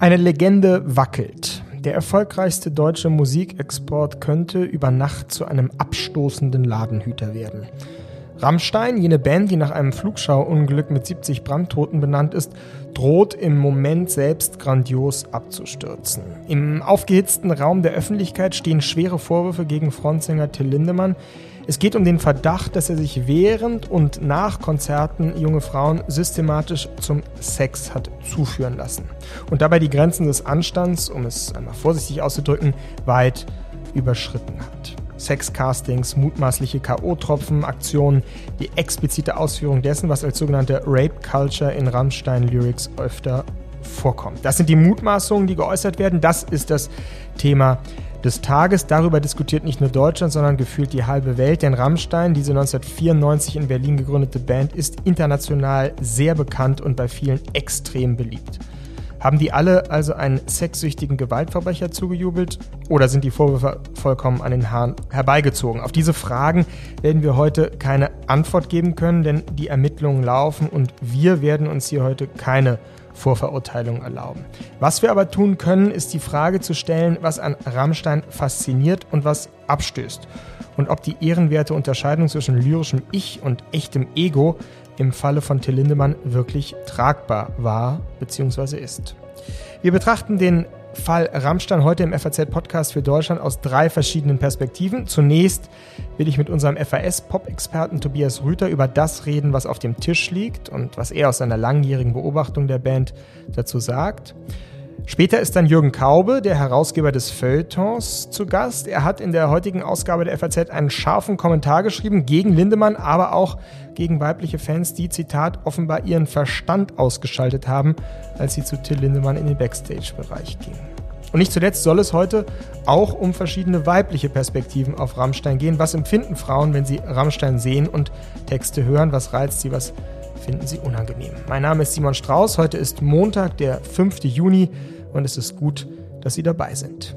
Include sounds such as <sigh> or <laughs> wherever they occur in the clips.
Eine Legende wackelt. Der erfolgreichste deutsche Musikexport könnte über Nacht zu einem abstoßenden Ladenhüter werden. Rammstein, jene Band, die nach einem Flugschauunglück mit 70 Brandtoten benannt ist, droht im Moment selbst grandios abzustürzen. Im aufgehitzten Raum der Öffentlichkeit stehen schwere Vorwürfe gegen Frontsänger Till Lindemann. Es geht um den Verdacht, dass er sich während und nach Konzerten junge Frauen systematisch zum Sex hat zuführen lassen und dabei die Grenzen des Anstands, um es einmal vorsichtig auszudrücken, weit überschritten hat. Sexcastings, mutmaßliche K.O.-Tropfen, Aktionen, die explizite Ausführung dessen, was als sogenannte Rape Culture in Rammstein-Lyrics öfter vorkommt. Das sind die Mutmaßungen, die geäußert werden. Das ist das Thema des Tages. Darüber diskutiert nicht nur Deutschland, sondern gefühlt die halbe Welt. Denn Rammstein, diese 1994 in Berlin gegründete Band, ist international sehr bekannt und bei vielen extrem beliebt. Haben die alle also einen sexsüchtigen Gewaltverbrecher zugejubelt oder sind die Vorwürfe vollkommen an den Haaren herbeigezogen? Auf diese Fragen werden wir heute keine Antwort geben können, denn die Ermittlungen laufen und wir werden uns hier heute keine Vorverurteilung erlauben. Was wir aber tun können, ist die Frage zu stellen, was an Rammstein fasziniert und was abstößt. Und ob die ehrenwerte Unterscheidung zwischen lyrischem Ich und echtem Ego im Falle von Till Lindemann wirklich tragbar war bzw. ist. Wir betrachten den Fall Rammstein heute im FAZ-Podcast für Deutschland aus drei verschiedenen Perspektiven. Zunächst will ich mit unserem FAS-Pop-Experten Tobias Rüther über das reden, was auf dem Tisch liegt und was er aus seiner langjährigen Beobachtung der Band dazu sagt. Später ist dann Jürgen Kaube, der Herausgeber des Feuilletons, zu Gast. Er hat in der heutigen Ausgabe der FAZ einen scharfen Kommentar geschrieben gegen Lindemann, aber auch gegen weibliche Fans, die, Zitat, offenbar ihren Verstand ausgeschaltet haben, als sie zu Till Lindemann in den Backstage-Bereich gingen. Und nicht zuletzt soll es heute auch um verschiedene weibliche Perspektiven auf Rammstein gehen. Was empfinden Frauen, wenn sie Rammstein sehen und Texte hören? Was reizt sie? Was finden sie unangenehm? Mein Name ist Simon Strauß. Heute ist Montag, der 5. Juni und es ist gut, dass Sie dabei sind.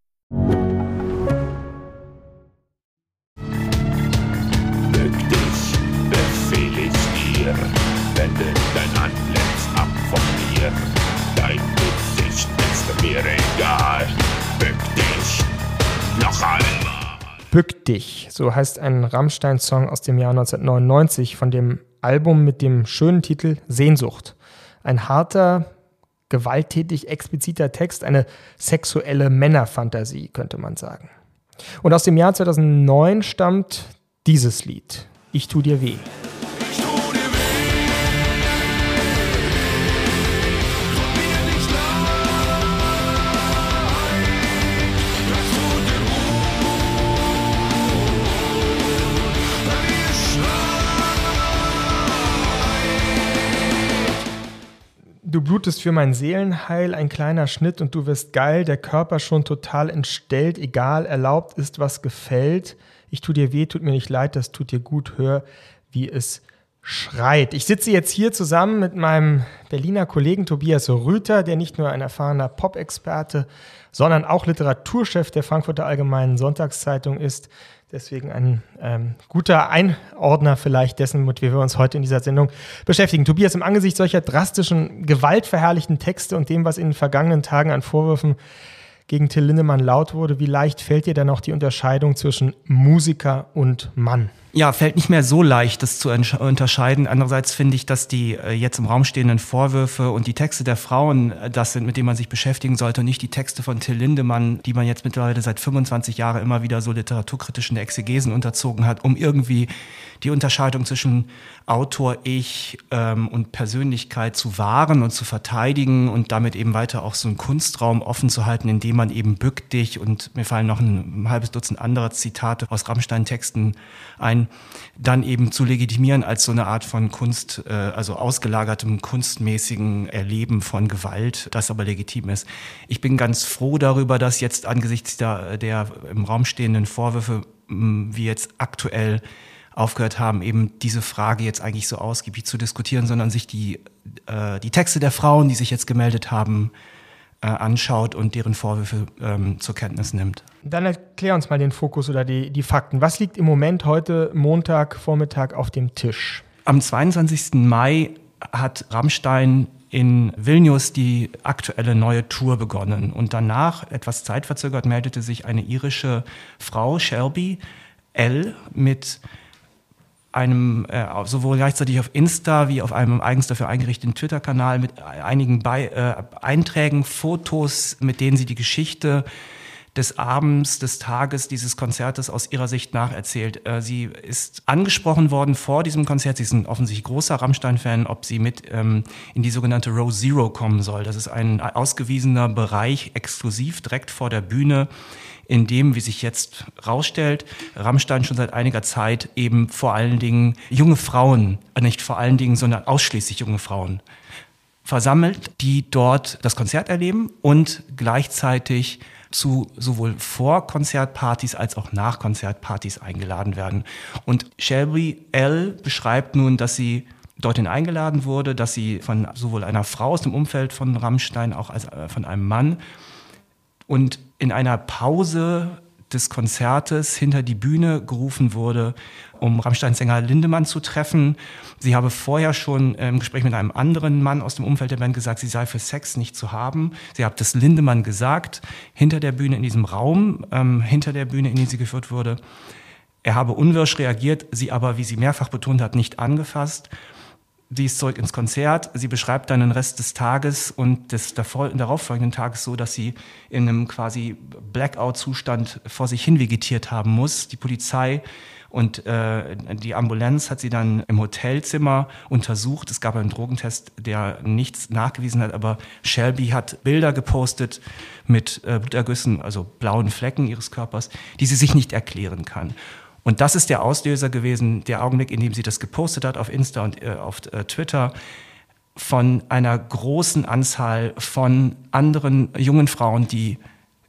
Bück dich, befehl ich dir, wende dein Antlitz ab von mir. Dein Gesicht ist mir egal. Bück dich, noch einmal. Bück dich, so heißt ein Rammstein-Song aus dem Jahr 1999 von dem Album mit dem schönen Titel Sehnsucht. Ein harter, gewalttätig expliziter Text, eine sexuelle Männerfantasie, könnte man sagen. Und aus dem Jahr 2009 stammt dieses Lied, Ich tu dir weh. Du blutest für mein Seelenheil, ein kleiner Schnitt und du wirst geil, der Körper schon total entstellt, egal, erlaubt ist, was gefällt. Ich tu dir weh, tut mir nicht leid, das tut dir gut, hör, wie es schreit. Ich sitze jetzt hier zusammen mit meinem Berliner Kollegen Tobias Rüther, der nicht nur ein erfahrener Pop-Experte, sondern auch Literaturchef der Frankfurter Allgemeinen Sonntagszeitung ist. Deswegen ein ähm, guter Einordner vielleicht dessen, mit wie wir uns heute in dieser Sendung beschäftigen. Tobias, im Angesicht solcher drastischen, gewaltverherrlichten Texte und dem, was in den vergangenen Tagen an Vorwürfen gegen Till Lindemann laut wurde, wie leicht fällt dir dann noch die Unterscheidung zwischen Musiker und Mann? ja, fällt nicht mehr so leicht, das zu unterscheiden. Andererseits finde ich, dass die äh, jetzt im Raum stehenden Vorwürfe und die Texte der Frauen äh, das sind, mit denen man sich beschäftigen sollte und nicht die Texte von Till Lindemann, die man jetzt mittlerweile seit 25 Jahren immer wieder so literaturkritischen Exegesen unterzogen hat, um irgendwie die Unterscheidung zwischen Autor, Ich ähm, und Persönlichkeit zu wahren und zu verteidigen und damit eben weiter auch so einen Kunstraum offen zu halten, indem man eben bück dich und mir fallen noch ein, ein halbes Dutzend anderer Zitate aus Rammstein-Texten ein, dann eben zu legitimieren als so eine Art von Kunst, äh, also ausgelagertem kunstmäßigen Erleben von Gewalt, das aber legitim ist. Ich bin ganz froh darüber, dass jetzt angesichts der, der im Raum stehenden Vorwürfe, wie jetzt aktuell aufgehört haben, eben diese Frage jetzt eigentlich so ausgiebig zu diskutieren, sondern sich die, äh, die Texte der Frauen, die sich jetzt gemeldet haben, äh, anschaut und deren Vorwürfe ähm, zur Kenntnis nimmt. Dann erklär uns mal den Fokus oder die, die Fakten. Was liegt im Moment heute Montag Vormittag auf dem Tisch? Am 22. Mai hat Rammstein in Vilnius die aktuelle neue Tour begonnen. Und danach, etwas zeitverzögert, meldete sich eine irische Frau, Shelby L., mit einem äh, sowohl gleichzeitig auf Insta wie auf einem eigens dafür eingerichteten Twitter-Kanal mit einigen Bei äh, Einträgen, Fotos, mit denen sie die Geschichte des Abends, des Tages dieses Konzertes aus ihrer Sicht nacherzählt. Äh, sie ist angesprochen worden vor diesem Konzert, sie ist ein offensichtlich großer Rammstein-Fan, ob sie mit ähm, in die sogenannte Row Zero kommen soll. Das ist ein ausgewiesener Bereich, exklusiv direkt vor der Bühne, in dem, wie sich jetzt rausstellt, Rammstein schon seit einiger Zeit eben vor allen Dingen junge Frauen, äh, nicht vor allen Dingen, sondern ausschließlich junge Frauen versammelt, die dort das Konzert erleben und gleichzeitig zu sowohl Vor-Konzertpartys als auch Nach-Konzertpartys eingeladen werden. Und Shelby L. beschreibt nun, dass sie dorthin eingeladen wurde, dass sie von sowohl einer Frau aus dem Umfeld von Rammstein auch als äh, von einem Mann und in einer Pause des Konzertes hinter die Bühne gerufen wurde, um Rammstein-Sänger Lindemann zu treffen. Sie habe vorher schon im Gespräch mit einem anderen Mann aus dem Umfeld der Band gesagt, sie sei für Sex nicht zu haben. Sie hat das Lindemann gesagt, hinter der Bühne in diesem Raum, ähm, hinter der Bühne, in die sie geführt wurde. Er habe unwirsch reagiert, sie aber, wie sie mehrfach betont hat, nicht angefasst. Sie ist zurück ins Konzert. Sie beschreibt dann den Rest des Tages und des darauffolgenden Tages so, dass sie in einem quasi Blackout-Zustand vor sich hin vegetiert haben muss. Die Polizei und äh, die Ambulanz hat sie dann im Hotelzimmer untersucht. Es gab einen Drogentest, der nichts nachgewiesen hat, aber Shelby hat Bilder gepostet mit äh, Blutergüssen, also blauen Flecken ihres Körpers, die sie sich nicht erklären kann. Und das ist der Auslöser gewesen, der Augenblick, in dem sie das gepostet hat auf Insta und äh, auf äh, Twitter von einer großen Anzahl von anderen jungen Frauen, die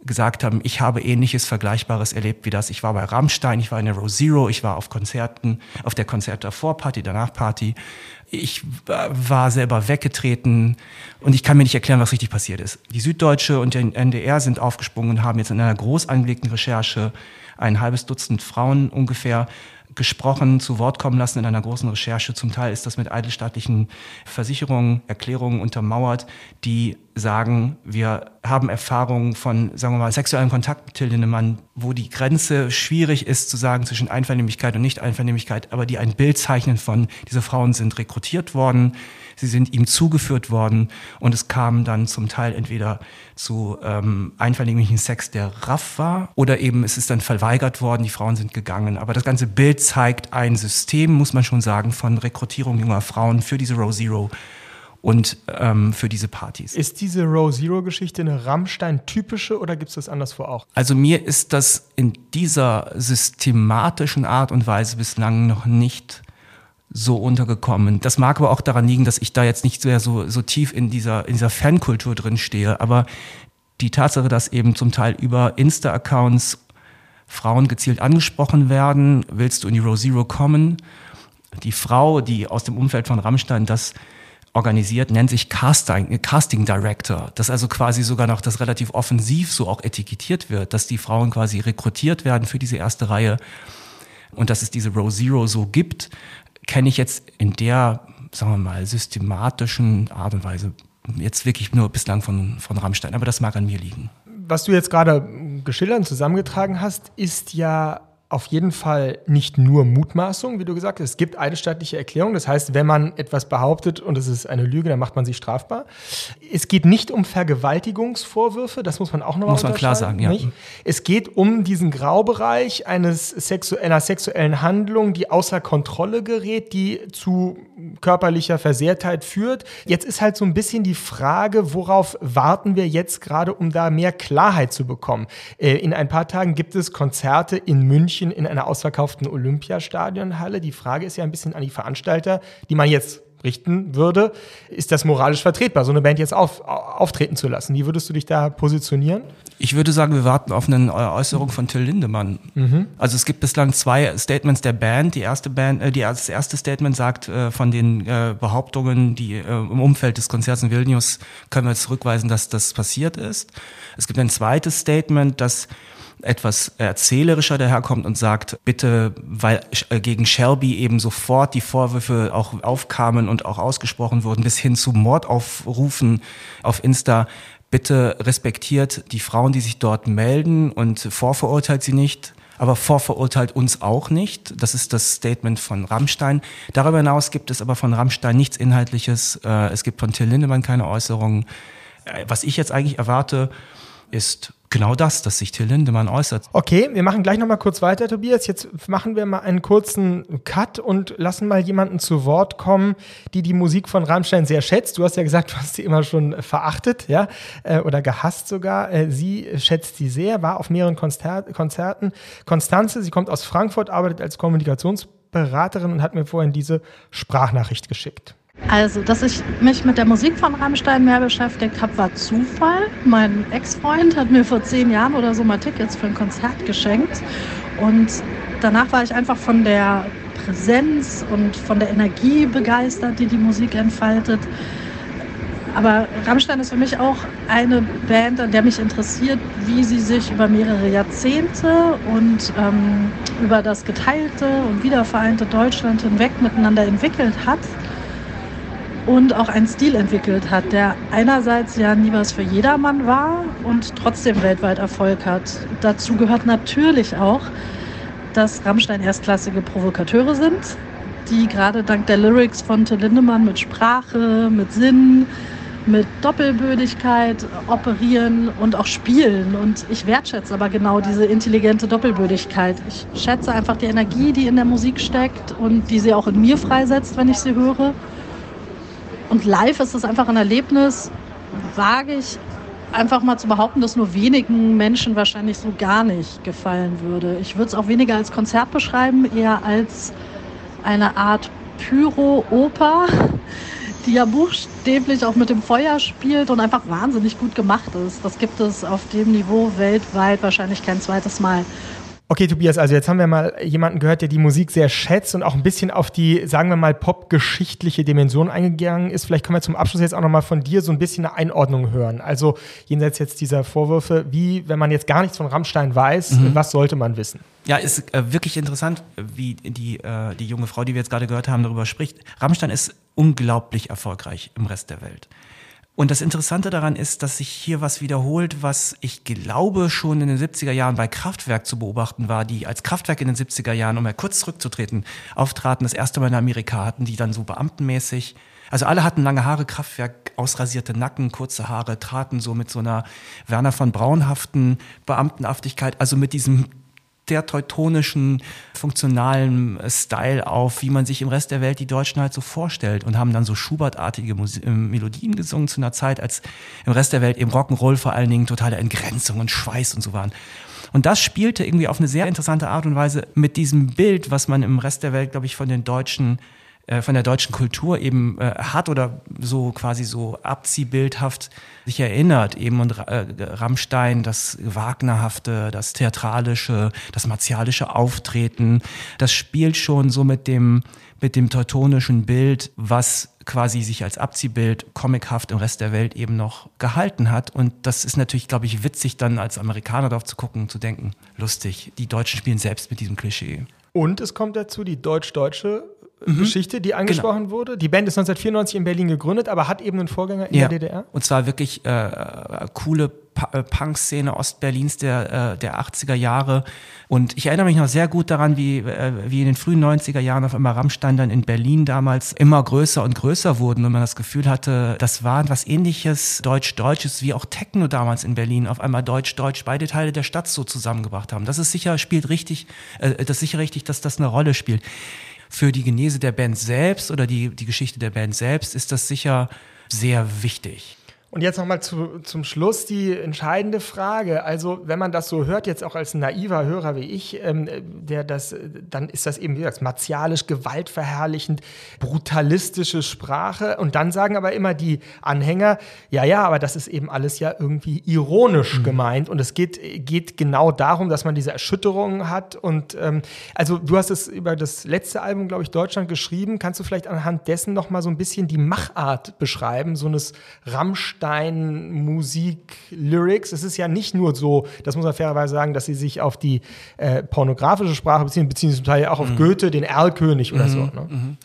gesagt haben, ich habe ähnliches Vergleichbares erlebt wie das. Ich war bei Rammstein, ich war in der Row Zero, ich war auf Konzerten, auf der Konzert davor Party, danach Party. Ich war selber weggetreten und ich kann mir nicht erklären, was richtig passiert ist. Die Süddeutsche und der NDR sind aufgesprungen und haben jetzt in einer groß angelegten Recherche ein halbes Dutzend Frauen ungefähr gesprochen, zu Wort kommen lassen in einer großen Recherche. Zum Teil ist das mit eidesstaatlichen Versicherungen, Erklärungen untermauert, die sagen, wir haben Erfahrungen von, sagen wir mal, sexuellem Kontakt mit Till Lindemann, wo die Grenze schwierig ist zu sagen zwischen Einvernehmlichkeit und Nicht-Einvernehmlichkeit, aber die ein Bild zeichnen von, diese Frauen sind rekrutiert worden, sie sind ihm zugeführt worden und es kam dann zum Teil entweder zu ähm, einvernehmlichen Sex, der raff war, oder eben es ist dann verweigert worden, die Frauen sind gegangen. Aber das ganze Bild zeigt ein System, muss man schon sagen, von Rekrutierung junger Frauen für diese Row Zero und ähm, für diese Partys. Ist diese Row Zero Geschichte eine Rammstein-typische oder gibt es das anderswo auch? Also mir ist das in dieser systematischen Art und Weise bislang noch nicht so untergekommen. Das mag aber auch daran liegen, dass ich da jetzt nicht sehr so, so tief in dieser, in dieser Fankultur drin stehe. Aber die Tatsache, dass eben zum Teil über Insta-Accounts Frauen gezielt angesprochen werden, willst du in die Row Zero kommen? Die Frau, die aus dem Umfeld von Rammstein das organisiert, nennt sich Casting, Casting Director. Das also quasi sogar noch das relativ offensiv so auch etikettiert wird, dass die Frauen quasi rekrutiert werden für diese erste Reihe und dass es diese Row Zero so gibt, kenne ich jetzt in der, sagen wir mal, systematischen Art und Weise jetzt wirklich nur bislang von, von Rammstein. Aber das mag an mir liegen. Was du jetzt gerade geschildert und zusammengetragen hast, ist ja auf jeden Fall nicht nur Mutmaßung, wie du gesagt hast. Es gibt eidesstattliche Erklärungen. Das heißt, wenn man etwas behauptet und es ist eine Lüge, dann macht man sich strafbar. Es geht nicht um Vergewaltigungsvorwürfe, das muss man auch nochmal Muss man klar sagen, ja. Nicht? Es geht um diesen Graubereich eines sexu einer sexuellen Handlung, die außer Kontrolle gerät, die zu körperlicher Versehrtheit führt. Jetzt ist halt so ein bisschen die Frage, worauf warten wir jetzt gerade, um da mehr Klarheit zu bekommen. Äh, in ein paar Tagen gibt es Konzerte in München in einer ausverkauften Olympiastadionhalle. Die Frage ist ja ein bisschen an die Veranstalter, die man jetzt richten würde, ist das moralisch vertretbar, so eine Band jetzt auf, auftreten zu lassen? Wie würdest du dich da positionieren? Ich würde sagen, wir warten auf eine Äußerung von Till Lindemann. Mhm. Also es gibt bislang zwei Statements der Band. Die erste Band, äh, die, das erste Statement sagt äh, von den äh, Behauptungen, die äh, im Umfeld des Konzerts in Vilnius können wir zurückweisen, dass das passiert ist. Es gibt ein zweites Statement, das etwas erzählerischer daherkommt und sagt, bitte, weil äh, gegen Shelby eben sofort die Vorwürfe auch aufkamen und auch ausgesprochen wurden, bis hin zu Mordaufrufen auf Insta, bitte respektiert die Frauen, die sich dort melden und vorverurteilt sie nicht aber vorverurteilt uns auch nicht. Das ist das Statement von Rammstein. Darüber hinaus gibt es aber von Rammstein nichts Inhaltliches. Äh, es gibt von Till Lindemann keine Äußerungen. Äh, was ich jetzt eigentlich erwarte, ist genau das, dass sich Till Lindemann äußert. Okay, wir machen gleich nochmal kurz weiter, Tobias. Jetzt machen wir mal einen kurzen Cut und lassen mal jemanden zu Wort kommen, die die Musik von Rammstein sehr schätzt. Du hast ja gesagt, du hast sie immer schon verachtet, ja, äh, oder gehasst sogar. Äh, sie schätzt sie sehr, war auf mehreren Konzerten. Konstanze, sie kommt aus Frankfurt, arbeitet als Kommunikationsberaterin und hat mir vorhin diese Sprachnachricht geschickt. Also, dass ich mich mit der Musik von Rammstein mehr beschäftigt habe, war Zufall. Mein Ex-Freund hat mir vor zehn Jahren oder so mal Tickets für ein Konzert geschenkt. Und danach war ich einfach von der Präsenz und von der Energie begeistert, die die Musik entfaltet. Aber Rammstein ist für mich auch eine Band, an der mich interessiert, wie sie sich über mehrere Jahrzehnte und ähm, über das geteilte und wiedervereinte Deutschland hinweg miteinander entwickelt hat und auch einen Stil entwickelt hat, der einerseits ja nie was für jedermann war und trotzdem weltweit Erfolg hat. Dazu gehört natürlich auch, dass Rammstein erstklassige Provokateure sind, die gerade dank der Lyrics von Till Lindemann mit Sprache, mit Sinn, mit Doppelbödigkeit operieren und auch spielen. Und ich wertschätze aber genau diese intelligente Doppelbödigkeit. Ich schätze einfach die Energie, die in der Musik steckt und die sie auch in mir freisetzt, wenn ich sie höre. Und live ist es einfach ein Erlebnis, wage ich einfach mal zu behaupten, dass nur wenigen Menschen wahrscheinlich so gar nicht gefallen würde. Ich würde es auch weniger als Konzert beschreiben, eher als eine Art Pyro-Oper, die ja buchstäblich auch mit dem Feuer spielt und einfach wahnsinnig gut gemacht ist. Das gibt es auf dem Niveau weltweit wahrscheinlich kein zweites Mal. Okay, Tobias, also jetzt haben wir mal jemanden gehört, der die Musik sehr schätzt und auch ein bisschen auf die, sagen wir mal, popgeschichtliche Dimension eingegangen ist. Vielleicht können wir zum Abschluss jetzt auch nochmal von dir so ein bisschen eine Einordnung hören. Also jenseits jetzt dieser Vorwürfe, wie, wenn man jetzt gar nichts von Rammstein weiß, mhm. was sollte man wissen? Ja, ist äh, wirklich interessant, wie die, äh, die junge Frau, die wir jetzt gerade gehört haben, darüber spricht. Rammstein ist unglaublich erfolgreich im Rest der Welt. Und das Interessante daran ist, dass sich hier was wiederholt, was ich glaube schon in den 70er Jahren bei Kraftwerk zu beobachten war, die als Kraftwerk in den 70er Jahren, um mal kurz zurückzutreten, auftraten, das erste Mal in Amerika hatten, die dann so beamtenmäßig. Also alle hatten lange Haare, Kraftwerk, ausrasierte Nacken, kurze Haare, traten so mit so einer Werner von Braunhaften Beamtenhaftigkeit, also mit diesem der teutonischen, funktionalen Style auf, wie man sich im Rest der Welt die Deutschen halt so vorstellt und haben dann so Schubert-artige äh, Melodien gesungen zu einer Zeit, als im Rest der Welt eben Rock'n'Roll vor allen Dingen totale Entgrenzung und Schweiß und so waren. Und das spielte irgendwie auf eine sehr interessante Art und Weise mit diesem Bild, was man im Rest der Welt, glaube ich, von den Deutschen äh, von der deutschen Kultur eben äh, hat oder so quasi so abziehbildhaft sich erinnert, eben und äh, Rammstein, das Wagnerhafte, das Theatralische, das martialische Auftreten, das spielt schon so mit dem, mit dem teutonischen Bild, was quasi sich als Abziehbild comichaft im Rest der Welt eben noch gehalten hat. Und das ist natürlich, glaube ich, witzig, dann als Amerikaner darauf zu gucken und zu denken, lustig, die Deutschen spielen selbst mit diesem Klischee. Und es kommt dazu, die deutsch-deutsche Geschichte, die angesprochen genau. wurde. Die Band ist 1994 in Berlin gegründet, aber hat eben einen Vorgänger in ja. der DDR. Und zwar wirklich äh, coole äh, Punk-Szene Ostberlins der, äh, der 80er Jahre. Und ich erinnere mich noch sehr gut daran, wie, äh, wie in den frühen 90er Jahren auf einmal Rammstein dann in Berlin damals immer größer und größer wurden und man das Gefühl hatte, das war was ähnliches Deutsch-Deutsches wie auch Techno damals in Berlin auf einmal Deutsch-Deutsch beide Teile der Stadt so zusammengebracht haben. Das ist sicher, spielt richtig, das ist sicher richtig, dass das eine Rolle spielt. Für die Genese der Band selbst oder die, die Geschichte der Band selbst ist das sicher sehr wichtig. Und jetzt nochmal zu, zum Schluss die entscheidende Frage. Also, wenn man das so hört, jetzt auch als naiver Hörer wie ich, ähm, der das, dann ist das eben, wie gesagt, martialisch, gewaltverherrlichend, brutalistische Sprache. Und dann sagen aber immer die Anhänger, ja, ja, aber das ist eben alles ja irgendwie ironisch mhm. gemeint. Und es geht, geht genau darum, dass man diese Erschütterungen hat. Und ähm, also, du hast es über das letzte Album, glaube ich, Deutschland geschrieben. Kannst du vielleicht anhand dessen nochmal so ein bisschen die Machart beschreiben, so eines Rammstein Rammstein Musik, Lyrics. Es ist ja nicht nur so, das muss man fairerweise sagen, dass sie sich auf die äh, pornografische Sprache beziehen, beziehen zum Teil auch auf mhm. Goethe, den Erlkönig oder mhm. so. Ne? Mhm.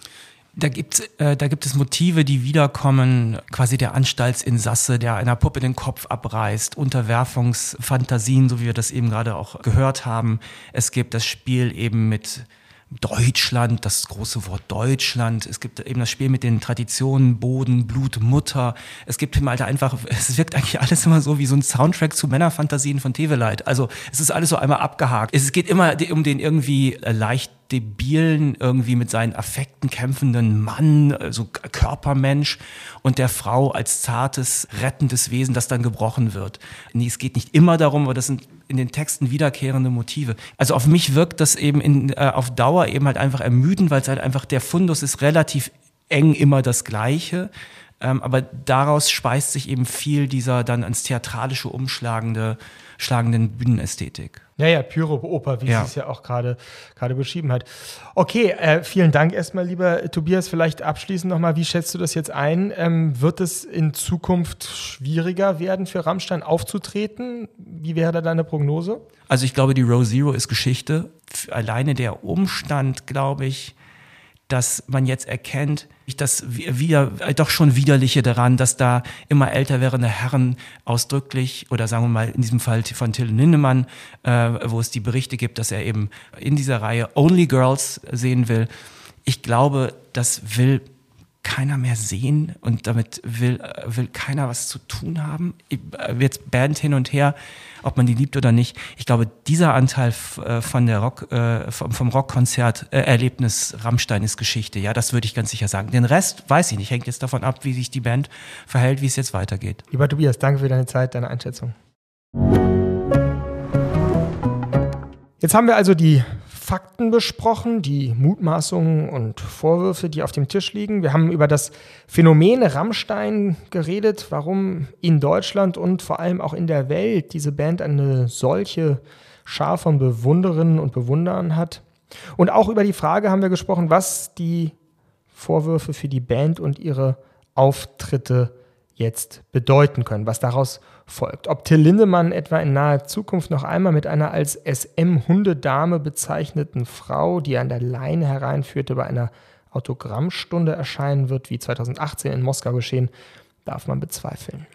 Da gibt, äh, da gibt es Motive, die wiederkommen, quasi der Anstaltsinsasse, der einer Puppe den Kopf abreißt, Unterwerfungsfantasien, so wie wir das eben gerade auch gehört haben. Es gibt das Spiel eben mit Deutschland, das große Wort Deutschland. Es gibt eben das Spiel mit den Traditionen, Boden, Blut, Mutter. Es gibt im Alter einfach, <laughs> es wirkt eigentlich alles immer so wie so ein Soundtrack zu Männerfantasien von Teveleit. Also es ist alles so einmal abgehakt. Es geht immer um den irgendwie leicht debilen, irgendwie mit seinen Affekten kämpfenden Mann, also Körpermensch und der Frau als zartes, rettendes Wesen, das dann gebrochen wird. Nee, es geht nicht immer darum, aber das sind in den Texten wiederkehrende Motive. Also auf mich wirkt das eben in, äh, auf Dauer eben halt einfach ermüdend, weil es halt einfach der Fundus ist relativ eng immer das Gleiche. Ähm, aber daraus speist sich eben viel dieser dann ans Theatralische umschlagende, schlagenden Bühnenästhetik. Ja, ja, Pyro-Oper, wie ja. sie es ja auch gerade gerade beschrieben hat. Okay, äh, vielen Dank erstmal, lieber Tobias. Vielleicht abschließend nochmal, wie schätzt du das jetzt ein? Ähm, wird es in Zukunft schwieriger werden für Rammstein aufzutreten? Wie wäre da deine Prognose? Also ich glaube, die Row Zero ist Geschichte. Alleine der Umstand, glaube ich, dass man jetzt erkennt, das wieder, äh, doch schon widerliche daran, dass da immer älter werdende Herren ausdrücklich oder sagen wir mal in diesem Fall von Till Lindemann, äh, wo es die Berichte gibt, dass er eben in dieser Reihe Only Girls sehen will. Ich glaube, das will keiner mehr sehen und damit will, äh, will keiner was zu tun haben. Äh, jetzt Band hin und her, ob man die liebt oder nicht. Ich glaube, dieser Anteil äh, von der Rock, vom Rockkonzert-Erlebnis Rammstein ist Geschichte. Ja, das würde ich ganz sicher sagen. Den Rest weiß ich nicht. Hängt jetzt davon ab, wie sich die Band verhält, wie es jetzt weitergeht. Lieber Tobias, danke für deine Zeit, deine Einschätzung. Jetzt haben wir also die Fakten besprochen, die Mutmaßungen und Vorwürfe, die auf dem Tisch liegen. Wir haben über das Phänomen Rammstein geredet, warum in Deutschland und vor allem auch in der Welt diese Band eine solche Schar von Bewunderinnen und Bewunderern hat. Und auch über die Frage haben wir gesprochen, was die Vorwürfe für die Band und ihre Auftritte jetzt bedeuten können, was daraus folgt. Ob Till Lindemann etwa in naher Zukunft noch einmal mit einer als SM-Hundedame bezeichneten Frau, die an der Leine hereinführte, bei einer Autogrammstunde erscheinen wird, wie 2018 in Moskau geschehen, darf man bezweifeln.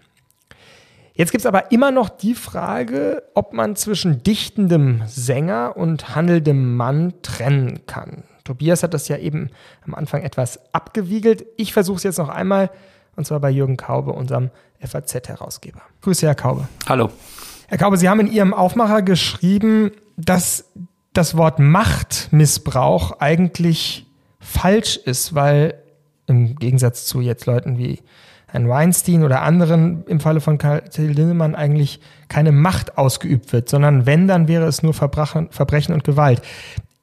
Jetzt gibt es aber immer noch die Frage, ob man zwischen dichtendem Sänger und handelndem Mann trennen kann. Tobias hat das ja eben am Anfang etwas abgewiegelt. Ich versuche es jetzt noch einmal und zwar bei Jürgen Kaube, unserem FAZ-Herausgeber. Grüße, Herr Kaube. Hallo. Herr Kaube, Sie haben in Ihrem Aufmacher geschrieben, dass das Wort Machtmissbrauch eigentlich falsch ist, weil im Gegensatz zu jetzt Leuten wie Herrn Weinstein oder anderen im Falle von Karl Lindemann eigentlich keine Macht ausgeübt wird, sondern wenn, dann wäre es nur Verbrechen und Gewalt.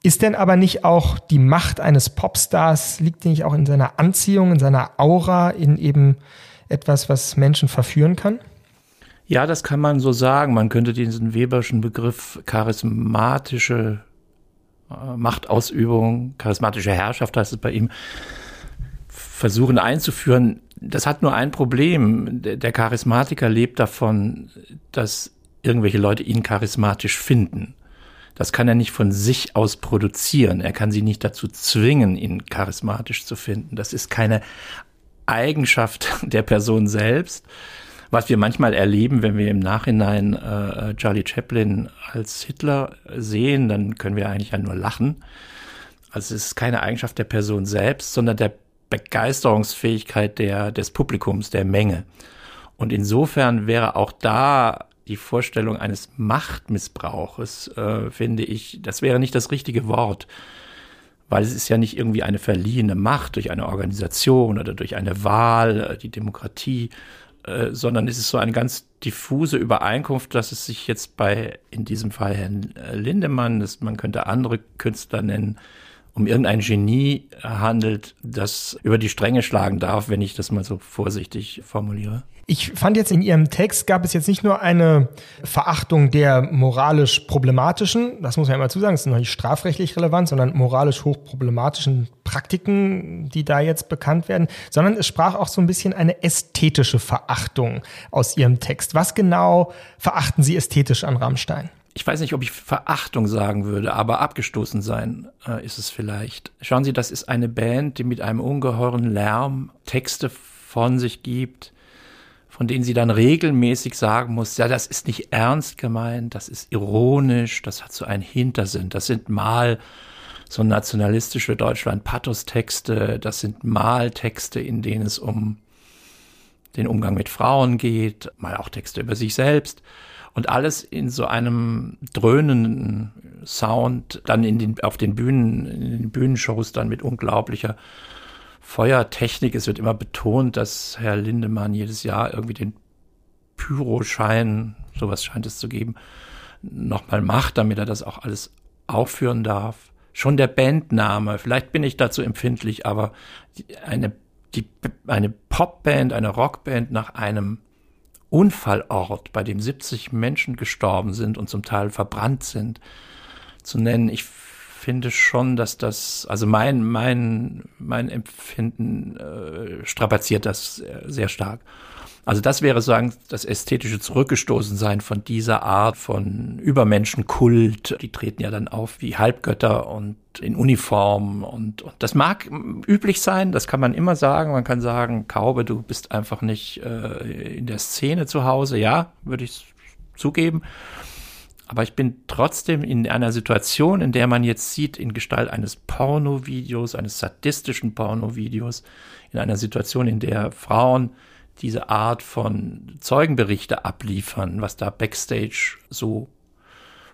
Ist denn aber nicht auch die Macht eines Popstars, liegt nicht auch in seiner Anziehung, in seiner Aura, in eben etwas, was Menschen verführen kann? Ja, das kann man so sagen. Man könnte diesen Weberschen Begriff charismatische äh, Machtausübung, charismatische Herrschaft heißt es bei ihm, versuchen einzuführen. Das hat nur ein Problem. Der Charismatiker lebt davon, dass irgendwelche Leute ihn charismatisch finden. Das kann er nicht von sich aus produzieren. Er kann sie nicht dazu zwingen, ihn charismatisch zu finden. Das ist keine Eigenschaft <laughs> der Person selbst. Was wir manchmal erleben, wenn wir im Nachhinein äh, Charlie Chaplin als Hitler sehen, dann können wir eigentlich ja nur lachen. Also es ist keine Eigenschaft der Person selbst, sondern der Begeisterungsfähigkeit der, des Publikums, der Menge. Und insofern wäre auch da die Vorstellung eines Machtmissbrauches, äh, finde ich, das wäre nicht das richtige Wort, weil es ist ja nicht irgendwie eine verliehene Macht durch eine Organisation oder durch eine Wahl, äh, die Demokratie, äh, sondern es ist so eine ganz diffuse Übereinkunft, dass es sich jetzt bei, in diesem Fall Herrn Lindemann, das, man könnte andere Künstler nennen, um irgendein Genie handelt, das über die Stränge schlagen darf, wenn ich das mal so vorsichtig formuliere. Ich fand jetzt in Ihrem Text gab es jetzt nicht nur eine Verachtung der moralisch problematischen, das muss man ja immer zusagen, das ist noch nicht strafrechtlich relevant, sondern moralisch hochproblematischen Praktiken, die da jetzt bekannt werden, sondern es sprach auch so ein bisschen eine ästhetische Verachtung aus Ihrem Text. Was genau verachten Sie ästhetisch an Rammstein? Ich weiß nicht, ob ich Verachtung sagen würde, aber abgestoßen sein äh, ist es vielleicht. Schauen Sie, das ist eine Band, die mit einem ungeheuren Lärm Texte von sich gibt, von denen sie dann regelmäßig sagen muss, ja, das ist nicht ernst gemeint, das ist ironisch, das hat so einen Hintersinn. Das sind mal so nationalistische Deutschland-Pathos-Texte, das sind mal Texte, in denen es um den Umgang mit Frauen geht, mal auch Texte über sich selbst und alles in so einem dröhnenden Sound, dann in den, auf den Bühnen, in den Bühnenshows dann mit unglaublicher Feuertechnik. Es wird immer betont, dass Herr Lindemann jedes Jahr irgendwie den Pyroschein, sowas scheint es zu geben, nochmal macht, damit er das auch alles aufführen darf. Schon der Bandname, vielleicht bin ich dazu empfindlich, aber eine, die, eine Popband, eine Rockband nach einem Unfallort, bei dem 70 Menschen gestorben sind und zum Teil verbrannt sind, zu nennen. Ich finde schon, dass das, also mein, mein, mein Empfinden äh, strapaziert das sehr stark. Also das wäre sagen das ästhetische Zurückgestoßensein von dieser Art von Übermenschenkult. Die treten ja dann auf wie Halbgötter und in Uniform und, und das mag üblich sein, das kann man immer sagen. Man kann sagen, Kaube, du bist einfach nicht äh, in der Szene zu Hause. Ja, würde ich zugeben. Aber ich bin trotzdem in einer Situation, in der man jetzt sieht, in Gestalt eines Pornovideos, eines sadistischen Pornovideos, in einer Situation, in der Frauen diese Art von Zeugenberichte abliefern, was da backstage so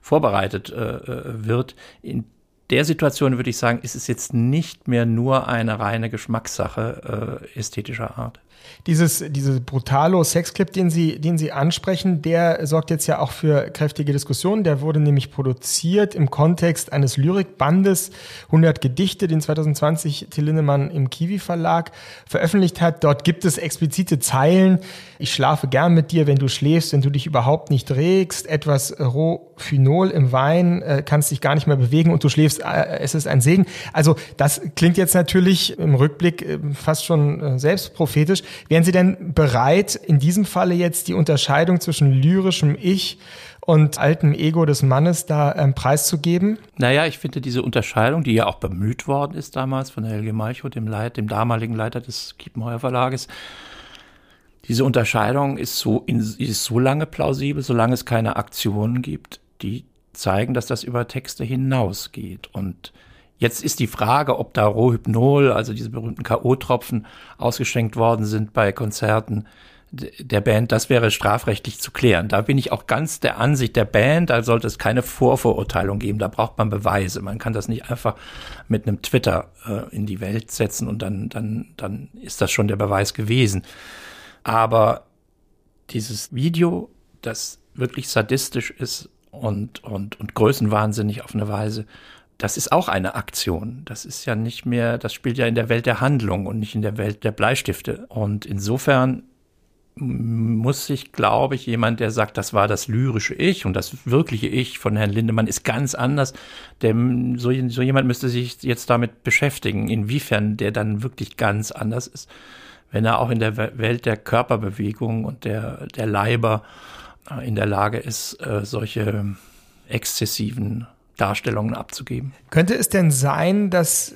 vorbereitet äh, äh, wird. In der Situation würde ich sagen, ist es jetzt nicht mehr nur eine reine Geschmackssache äh, ästhetischer Art. Dieses, diese brutalo Sexclip, den Sie, den Sie ansprechen, der sorgt jetzt ja auch für kräftige Diskussionen. Der wurde nämlich produziert im Kontext eines Lyrikbandes 100 Gedichte, den 2020 Till Lindemann im Kiwi Verlag veröffentlicht hat. Dort gibt es explizite Zeilen. Ich schlafe gern mit dir, wenn du schläfst, wenn du dich überhaupt nicht regst. Etwas Rohphenol im Wein, äh, kannst dich gar nicht mehr bewegen und du schläfst, äh, es ist ein Segen. Also das klingt jetzt natürlich im Rückblick äh, fast schon selbstprophetisch. Wären Sie denn bereit, in diesem Falle jetzt die Unterscheidung zwischen lyrischem Ich und altem Ego des Mannes da ähm, preiszugeben? Naja, ich finde diese Unterscheidung, die ja auch bemüht worden ist damals von Helge Malchow, dem, Leit, dem damaligen Leiter des Kiepenheuer Verlages, diese Unterscheidung ist so, ist so lange plausibel, solange es keine Aktionen gibt, die zeigen, dass das über Texte hinausgeht. Und Jetzt ist die Frage, ob da Rohypnol, also diese berühmten K.O.-Tropfen, ausgeschenkt worden sind bei Konzerten der Band, das wäre strafrechtlich zu klären. Da bin ich auch ganz der Ansicht der Band, da sollte es keine Vorverurteilung geben, da braucht man Beweise. Man kann das nicht einfach mit einem Twitter äh, in die Welt setzen und dann, dann, dann ist das schon der Beweis gewesen. Aber dieses Video, das wirklich sadistisch ist und, und, und größenwahnsinnig auf eine Weise, das ist auch eine Aktion. Das ist ja nicht mehr, das spielt ja in der Welt der Handlung und nicht in der Welt der Bleistifte. Und insofern muss sich, glaube ich, jemand, der sagt, das war das lyrische Ich und das wirkliche Ich von Herrn Lindemann ist ganz anders. Dem, so, so jemand müsste sich jetzt damit beschäftigen, inwiefern der dann wirklich ganz anders ist, wenn er auch in der Welt der Körperbewegung und der, der Leiber äh, in der Lage ist, äh, solche exzessiven Darstellungen abzugeben. Könnte es denn sein, dass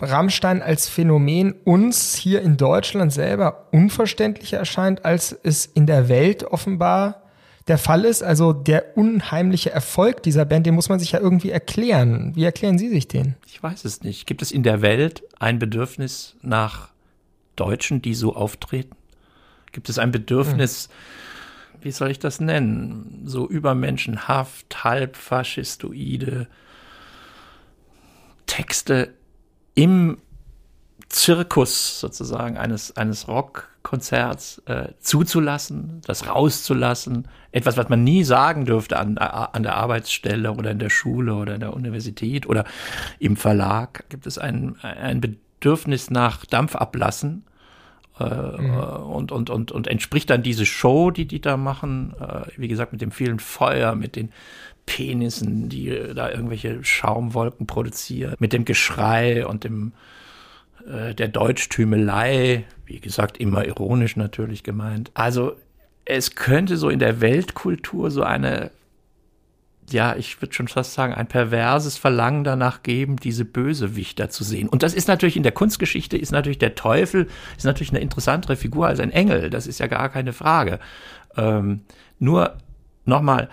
Rammstein als Phänomen uns hier in Deutschland selber unverständlicher erscheint, als es in der Welt offenbar der Fall ist? Also der unheimliche Erfolg dieser Band, den muss man sich ja irgendwie erklären. Wie erklären Sie sich den? Ich weiß es nicht. Gibt es in der Welt ein Bedürfnis nach Deutschen, die so auftreten? Gibt es ein Bedürfnis, hm. Wie soll ich das nennen, so übermenschenhaft, halb faschistoide Texte im Zirkus sozusagen eines, eines Rockkonzerts äh, zuzulassen, das rauszulassen, etwas, was man nie sagen dürfte an, an der Arbeitsstelle oder in der Schule oder in der Universität oder im Verlag, gibt es ein, ein Bedürfnis nach Dampfablassen? äh, mhm. und, und, und, und entspricht dann diese Show, die die da machen, äh, wie gesagt, mit dem vielen Feuer, mit den Penissen, die da irgendwelche Schaumwolken produzieren, mit dem Geschrei und dem äh, der Deutschtümelei, wie gesagt, immer ironisch natürlich gemeint. Also es könnte so in der Weltkultur so eine, ja, ich würde schon fast sagen, ein perverses Verlangen danach geben, diese Bösewichter zu sehen. Und das ist natürlich in der Kunstgeschichte, ist natürlich der Teufel, ist natürlich eine interessantere Figur als ein Engel, das ist ja gar keine Frage. Ähm, nur nochmal,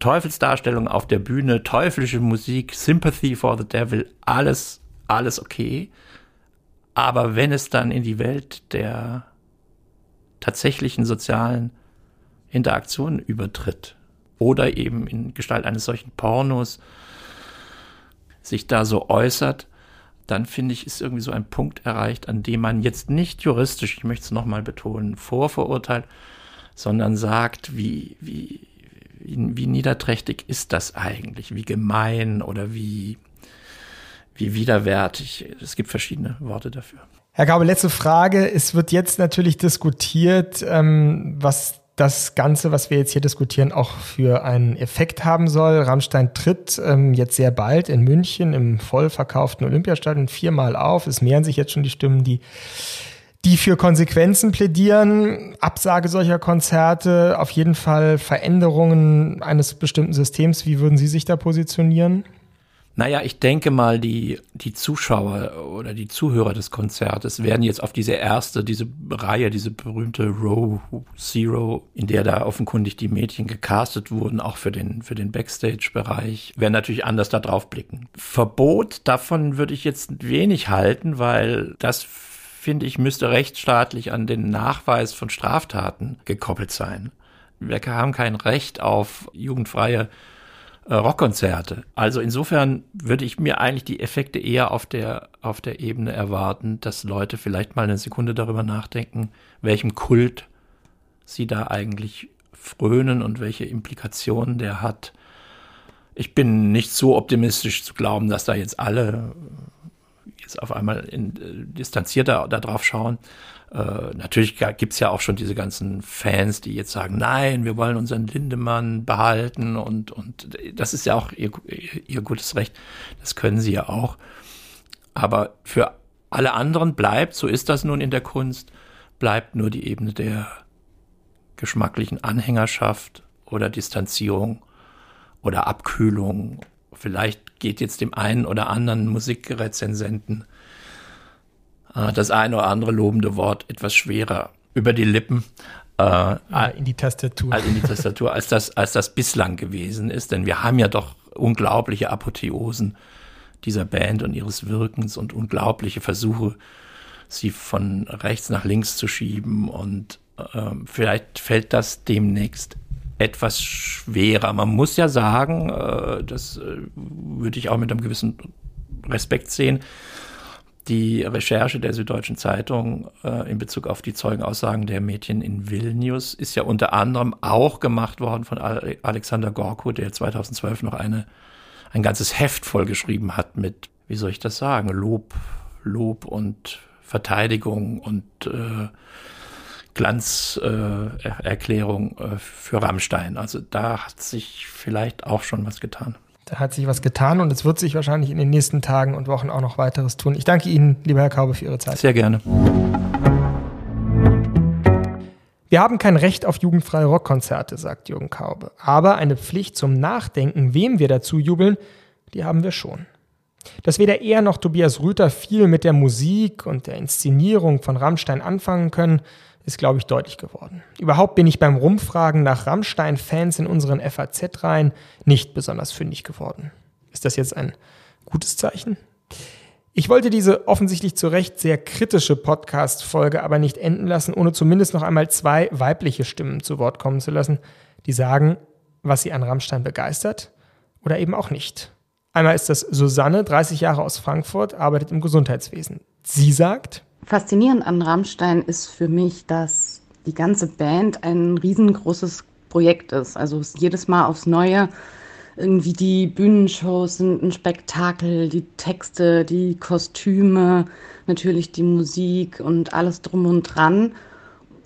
Teufelsdarstellung auf der Bühne, teuflische Musik, Sympathy for the Devil, alles, alles okay. Aber wenn es dann in die Welt der tatsächlichen sozialen Interaktionen übertritt oder eben in Gestalt eines solchen Pornos sich da so äußert, dann finde ich, ist irgendwie so ein Punkt erreicht, an dem man jetzt nicht juristisch, ich möchte es nochmal betonen, vorverurteilt, sondern sagt, wie, wie, wie, wie niederträchtig ist das eigentlich, wie gemein oder wie wie widerwärtig. Es gibt verschiedene Worte dafür. Herr Gaube, letzte Frage. Es wird jetzt natürlich diskutiert, ähm, was das Ganze, was wir jetzt hier diskutieren, auch für einen Effekt haben soll. Rammstein tritt ähm, jetzt sehr bald in München im voll verkauften Olympiastadion viermal auf. Es mehren sich jetzt schon die Stimmen, die die für Konsequenzen plädieren, Absage solcher Konzerte, auf jeden Fall Veränderungen eines bestimmten Systems. Wie würden Sie sich da positionieren? Naja, ich denke mal, die, die Zuschauer oder die Zuhörer des Konzertes werden jetzt auf diese erste, diese Reihe, diese berühmte Row Zero, in der da offenkundig die Mädchen gecastet wurden, auch für den, für den Backstage-Bereich, werden natürlich anders da drauf blicken. Verbot, davon würde ich jetzt wenig halten, weil das finde ich, müsste rechtsstaatlich an den Nachweis von Straftaten gekoppelt sein. Wir haben kein Recht auf jugendfreie äh, Rockkonzerte. Also insofern würde ich mir eigentlich die Effekte eher auf der, auf der Ebene erwarten, dass Leute vielleicht mal eine Sekunde darüber nachdenken, welchem Kult sie da eigentlich frönen und welche Implikationen der hat. Ich bin nicht so optimistisch zu glauben, dass da jetzt alle jetzt auf einmal in, äh, distanzierter darauf schauen. Äh, natürlich gibt's ja auch schon diese ganzen Fans, die jetzt sagen, nein, wir wollen unseren Lindemann behalten und, und das ist ja auch ihr, ihr gutes Recht. Das können sie ja auch. Aber für alle anderen bleibt, so ist das nun in der Kunst, bleibt nur die Ebene der geschmacklichen Anhängerschaft oder Distanzierung oder Abkühlung. Vielleicht geht jetzt dem einen oder anderen Musikrezensenten äh, das eine oder andere lobende Wort etwas schwerer über die Lippen. Äh, ja, in die Tastatur. Als in die Tastatur, als das, als das bislang gewesen ist. Denn wir haben ja doch unglaubliche Apotheosen dieser Band und ihres Wirkens und unglaubliche Versuche, sie von rechts nach links zu schieben. Und äh, vielleicht fällt das demnächst etwas schwerer. Man muss ja sagen, äh, das äh, würde ich auch mit einem gewissen Respekt sehen, die Recherche der Süddeutschen Zeitung äh, in Bezug auf die Zeugenaussagen der Mädchen in Vilnius ist ja unter anderem auch gemacht worden von Alexander Gorko, der 2012 noch eine, ein ganzes Heft vollgeschrieben hat mit, wie soll ich das sagen, Lob, Lob und Verteidigung und äh, Glanzerklärung äh, äh, für Rammstein. Also da hat sich vielleicht auch schon was getan. Da hat sich was getan und es wird sich wahrscheinlich in den nächsten Tagen und Wochen auch noch weiteres tun. Ich danke Ihnen, lieber Herr Kaube, für Ihre Zeit. Sehr gerne. Wir haben kein Recht auf jugendfreie Rockkonzerte, sagt Jürgen Kaube. Aber eine Pflicht zum Nachdenken, wem wir dazu jubeln, die haben wir schon. Dass weder er noch Tobias Rüther viel mit der Musik und der Inszenierung von Rammstein anfangen können, ist, glaube ich, deutlich geworden. Überhaupt bin ich beim Rumfragen nach Rammstein-Fans in unseren FAZ-Reihen nicht besonders fündig geworden. Ist das jetzt ein gutes Zeichen? Ich wollte diese offensichtlich zu Recht sehr kritische Podcast-Folge aber nicht enden lassen, ohne zumindest noch einmal zwei weibliche Stimmen zu Wort kommen zu lassen, die sagen, was sie an Rammstein begeistert oder eben auch nicht. Einmal ist das Susanne, 30 Jahre aus Frankfurt, arbeitet im Gesundheitswesen. Sie sagt, Faszinierend an Rammstein ist für mich, dass die ganze Band ein riesengroßes Projekt ist. Also jedes Mal aufs Neue irgendwie die Bühnenshows sind ein Spektakel, die Texte, die Kostüme, natürlich die Musik und alles drum und dran.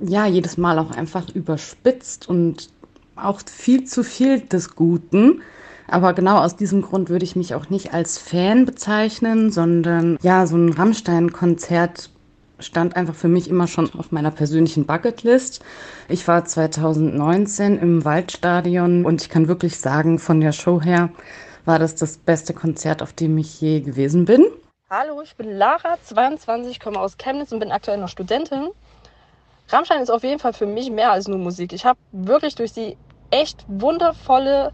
Ja, jedes Mal auch einfach überspitzt und auch viel zu viel des Guten. Aber genau aus diesem Grund würde ich mich auch nicht als Fan bezeichnen, sondern ja, so ein Rammstein-Konzert stand einfach für mich immer schon auf meiner persönlichen Bucketlist. Ich war 2019 im Waldstadion und ich kann wirklich sagen, von der Show her war das das beste Konzert, auf dem ich je gewesen bin. Hallo, ich bin Lara, 22, komme aus Chemnitz und bin aktuell noch Studentin. Rammstein ist auf jeden Fall für mich mehr als nur Musik. Ich habe wirklich durch sie echt wundervolle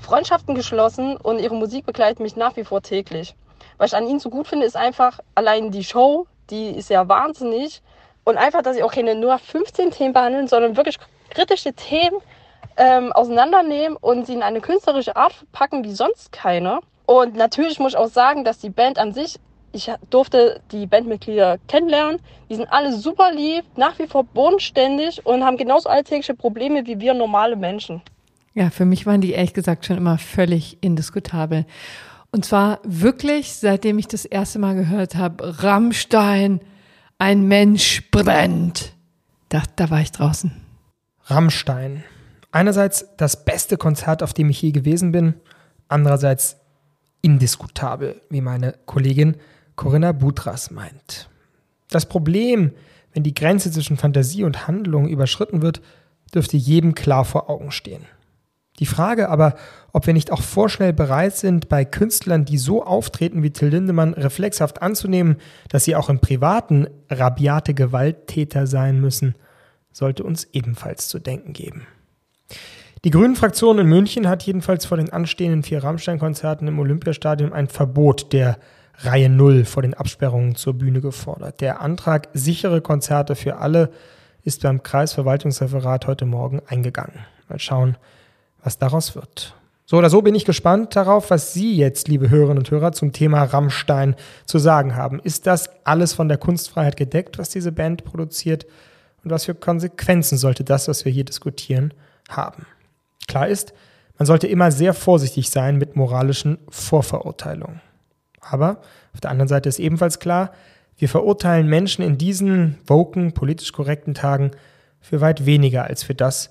Freundschaften geschlossen und ihre Musik begleitet mich nach wie vor täglich. Was ich an ihnen so gut finde, ist einfach allein die Show, die ist ja wahnsinnig. Und einfach, dass sie auch keine nur 15 Themen behandeln, sondern wirklich kritische Themen ähm, auseinandernehmen und sie in eine künstlerische Art verpacken wie sonst keine. Und natürlich muss ich auch sagen, dass die Band an sich, ich durfte die Bandmitglieder kennenlernen, die sind alle super lieb, nach wie vor bodenständig und haben genauso alltägliche Probleme wie wir normale Menschen. Ja, für mich waren die ehrlich gesagt schon immer völlig indiskutabel. Und zwar wirklich, seitdem ich das erste Mal gehört habe, Rammstein, ein Mensch brennt. Da, da war ich draußen. Rammstein. Einerseits das beste Konzert, auf dem ich je gewesen bin, andererseits indiskutabel, wie meine Kollegin Corinna Butras meint. Das Problem, wenn die Grenze zwischen Fantasie und Handlung überschritten wird, dürfte jedem klar vor Augen stehen. Die Frage aber, ob wir nicht auch vorschnell bereit sind, bei Künstlern, die so auftreten wie Till Lindemann, reflexhaft anzunehmen, dass sie auch im Privaten rabiate Gewalttäter sein müssen, sollte uns ebenfalls zu denken geben. Die Grünen-Fraktion in München hat jedenfalls vor den anstehenden vier Rammstein-Konzerten im Olympiastadion ein Verbot der Reihe Null vor den Absperrungen zur Bühne gefordert. Der Antrag sichere Konzerte für alle ist beim Kreisverwaltungsreferat heute Morgen eingegangen. Mal schauen, was daraus wird. So oder so bin ich gespannt darauf, was Sie jetzt, liebe Hörerinnen und Hörer, zum Thema Rammstein zu sagen haben. Ist das alles von der Kunstfreiheit gedeckt, was diese Band produziert? Und was für Konsequenzen sollte das, was wir hier diskutieren, haben? Klar ist, man sollte immer sehr vorsichtig sein mit moralischen Vorverurteilungen. Aber auf der anderen Seite ist ebenfalls klar, wir verurteilen Menschen in diesen woken, politisch korrekten Tagen für weit weniger als für das,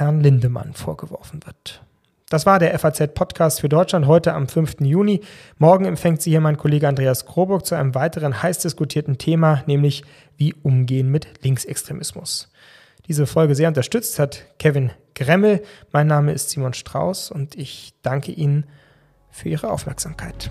Herrn Lindemann vorgeworfen wird. Das war der FAZ-Podcast für Deutschland heute am 5. Juni. Morgen empfängt Sie hier mein Kollege Andreas Kroburg zu einem weiteren heiß diskutierten Thema, nämlich wie umgehen mit Linksextremismus. Diese Folge sehr unterstützt hat Kevin Gremmel. Mein Name ist Simon Strauß und ich danke Ihnen für Ihre Aufmerksamkeit.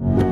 you.